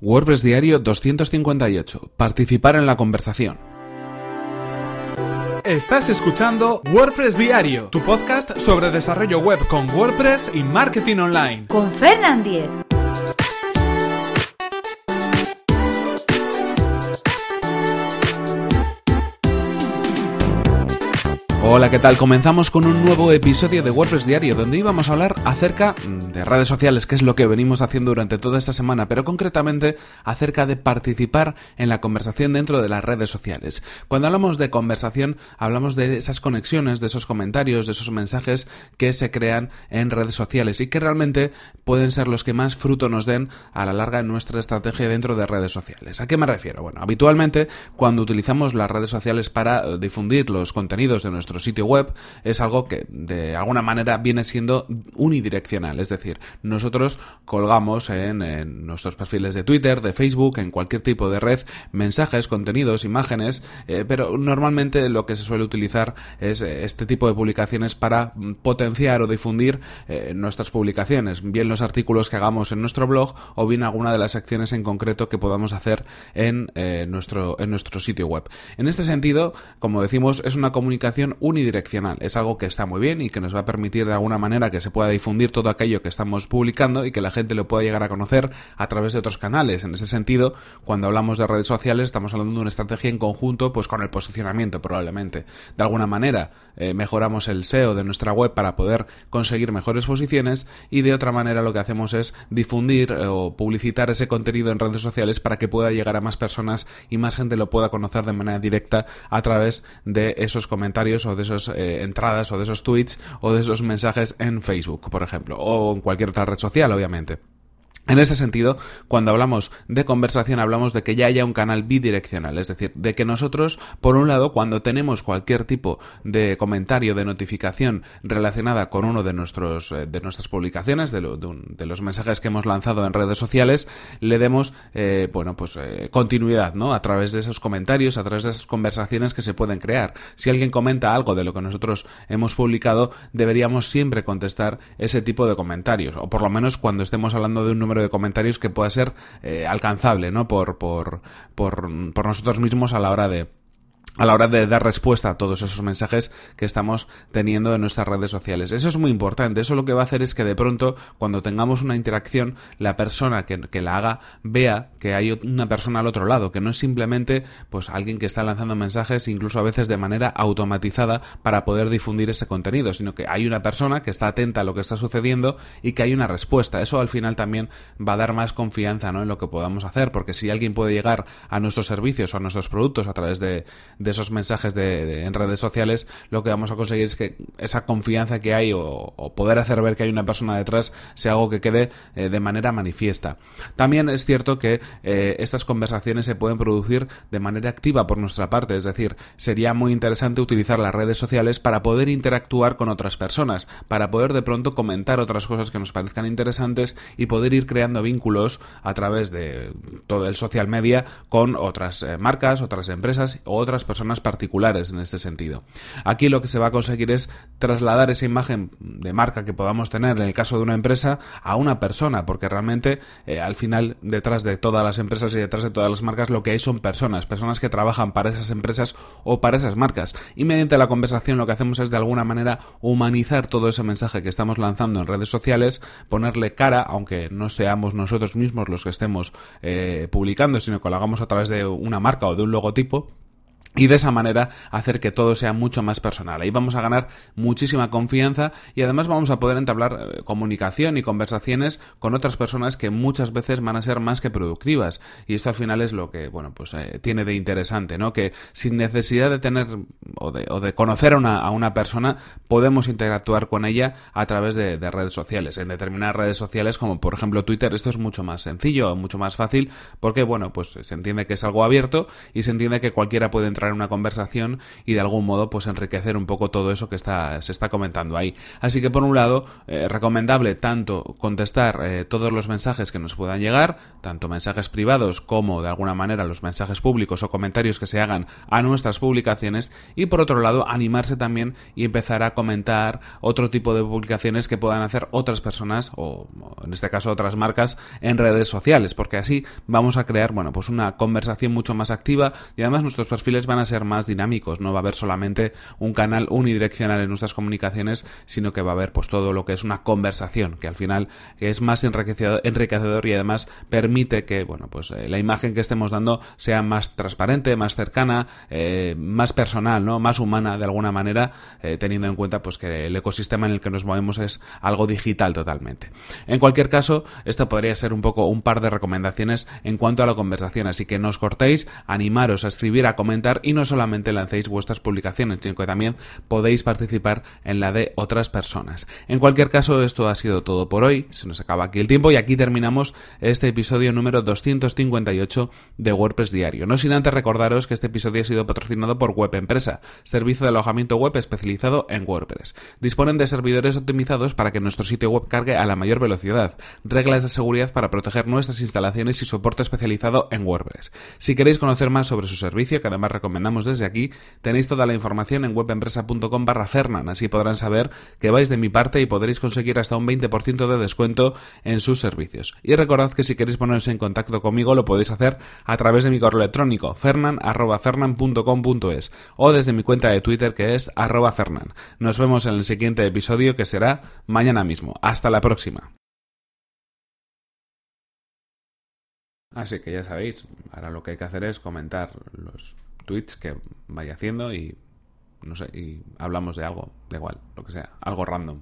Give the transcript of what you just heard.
WordPress Diario 258. Participar en la conversación. Estás escuchando WordPress Diario, tu podcast sobre desarrollo web con WordPress y marketing online. Con Fernand Diez. Hola, ¿qué tal? Comenzamos con un nuevo episodio de WordPress Diario, donde íbamos a hablar acerca mm, de redes sociales, que es lo que venimos haciendo durante toda esta semana, pero concretamente acerca de participar en la conversación dentro de las redes sociales. Cuando hablamos de conversación, hablamos de esas conexiones, de esos comentarios, de esos mensajes que se crean en redes sociales y que realmente pueden ser los que más fruto nos den a la larga en nuestra estrategia dentro de redes sociales. ¿A qué me refiero? Bueno, habitualmente cuando utilizamos las redes sociales para eh, difundir los contenidos de sitio web es algo que de alguna manera viene siendo unidireccional. Es decir, nosotros colgamos en, nuestros perfiles de Twitter, de Facebook, en cualquier tipo de red, mensajes, contenidos, imágenes, eh, pero normalmente lo que se suele utilizar es eh, este tipo de publicaciones para potenciar o difundir eh, nuestras publicaciones, bien los artículos que hagamos en nuestro blog o bien alguna de las acciones en concreto que podamos hacer en, nuestro, en nuestro sitio web. En este sentido, como decimos, es una comunicación unidireccional. Es algo que está muy bien y que nos va a permitir de alguna manera que se pueda difundir todo aquello que estamos publicando y que la gente lo pueda llegar a conocer a través de otros canales. En ese sentido, cuando hablamos de redes sociales, estamos hablando de una estrategia en conjunto, pues con el posicionamiento probablemente. De alguna manera, eh, mejoramos el SEO de nuestra web para poder conseguir mejores posiciones y de otra manera lo que hacemos es difundir eh, o publicitar ese contenido en redes sociales para que pueda llegar a más personas y más gente lo pueda conocer de manera directa a través de esos comentarios o de esas eh, entradas o de esos tweets o de esos mensajes en Facebook, por ejemplo, o en cualquier otra red social, obviamente. En este sentido, cuando hablamos de conversación, hablamos de que ya haya un canal bidireccional, es decir, de que nosotros, por un lado, cuando tenemos cualquier tipo de comentario, de notificación relacionada con uno de nuestros eh, de nuestras publicaciones, de, los mensajes que hemos lanzado en redes sociales, le demos, eh, bueno, pues eh, continuidad, ¿no? A través de esos comentarios, a través de esas conversaciones que se pueden crear. Si alguien comenta algo de lo que nosotros hemos publicado, deberíamos siempre contestar ese tipo de comentarios, o por lo menos cuando estemos hablando de un número de comentarios que pueda ser eh, alcanzable, ¿no? Por, por, por, por nosotros mismos a la hora de, a la hora de dar respuesta a todos esos mensajes que estamos teniendo en nuestras redes sociales. Eso es muy importante. Eso lo que va a hacer es que de pronto, cuando tengamos una interacción, la persona que, la haga vea que hay una persona al otro lado, que no es simplemente pues alguien que está lanzando mensajes, incluso a veces de manera automatizada, para poder difundir ese contenido, sino que hay una persona que está atenta a lo que está sucediendo y que hay una respuesta. Eso al final también va a dar más confianza ¿no? en lo que podamos hacer, porque si alguien puede llegar a nuestros servicios o a nuestros productos a través de esos mensajes de, en redes sociales, lo que vamos a conseguir es que esa confianza que hay o, poder hacer ver que hay una persona detrás sea algo que quede eh, de manera manifiesta. También es cierto que eh, estas conversaciones se pueden producir de manera activa por nuestra parte, es decir, sería muy interesante utilizar las redes sociales para poder interactuar con otras personas, para poder de pronto comentar otras cosas que nos parezcan interesantes y poder ir creando vínculos a través de todo el social media con otras eh, marcas, otras empresas o otras personas personas particulares en este sentido. Aquí lo que se va a conseguir es trasladar esa imagen de marca que podamos tener en el caso de una empresa a una persona, porque realmente eh, al final detrás de todas las empresas y detrás de todas las marcas lo que hay son personas, personas que trabajan para esas empresas o para esas marcas. Y mediante la conversación lo que hacemos es de alguna manera humanizar todo ese mensaje que estamos lanzando en redes sociales, ponerle cara, aunque no seamos nosotros mismos los que estemos eh, publicando, sino que lo hagamos a través de una marca o de un logotipo y de esa manera hacer que todo sea mucho más personal. Ahí vamos a ganar muchísima confianza y además vamos a poder entablar eh, comunicación y conversaciones con otras personas que muchas veces van a ser más que productivas. Y esto al final es lo que, bueno, pues eh, tiene de interesante, ¿no? Que sin necesidad de tener o de, o de conocer a una, persona, podemos interactuar con ella a través de, de, redes sociales. En determinadas redes sociales, como por ejemplo Twitter, esto es mucho más sencillo, mucho más fácil, porque, bueno, pues se entiende que es algo abierto y se entiende que cualquiera puede entrar una conversación y de algún modo pues enriquecer un poco todo eso que está, se está comentando ahí. Así que por un lado, eh, recomendable tanto contestar eh, todos los mensajes que nos puedan llegar, tanto mensajes privados como de alguna manera los mensajes públicos o comentarios que se hagan a nuestras publicaciones y por otro lado animarse también y empezar a comentar otro tipo de publicaciones que puedan hacer otras personas o en este caso otras marcas en redes sociales porque así vamos a crear bueno pues una conversación mucho más activa y además nuestros perfiles van a ser más dinámicos. No va a haber solamente un canal unidireccional en nuestras comunicaciones sino que va a haber pues todo lo que es una conversación que al final es más enriquecedor y además permite que bueno pues eh, la imagen que estemos dando sea más transparente más cercana eh, más personal no más humana de alguna manera eh, teniendo en cuenta pues que el ecosistema en el que nos movemos es algo digital totalmente. En cualquier caso esto podría ser un poco un par de recomendaciones en cuanto a la conversación. Así que no os cortéis animaros a escribir a comentar y no solamente lancéis vuestras publicaciones sino que también podéis participar en la de otras personas en cualquier caso esto ha sido todo por hoy se nos acaba aquí el tiempo y aquí terminamos este episodio número 258 de WordPress Diario no sin antes recordaros que este episodio ha sido patrocinado por Web Empresa servicio de alojamiento web especializado en WordPress. Disponen de servidores optimizados para que nuestro sitio web cargue a la mayor velocidad, reglas de seguridad para proteger nuestras instalaciones y soporte especializado en WordPress. Si queréis conocer más sobre su servicio, que además recomendamos desde aquí, tenéis toda la información en webempresa.com barra Fernan, así podrán saber que vais de mi parte y podréis conseguir hasta un 20% de descuento en sus servicios. Y recordad que si queréis poneros en contacto conmigo lo podéis hacer a través de mi correo electrónico fernan.fernan.com.es o desde mi cuenta de Twitter que es arroba fernan. Nos vemos en el siguiente episodio que será mañana mismo. Hasta la próxima. Así que ya sabéis, ahora lo que hay que hacer es comentar los tweets que vaya haciendo y no sé, y hablamos de algo, da igual, lo que sea, algo random.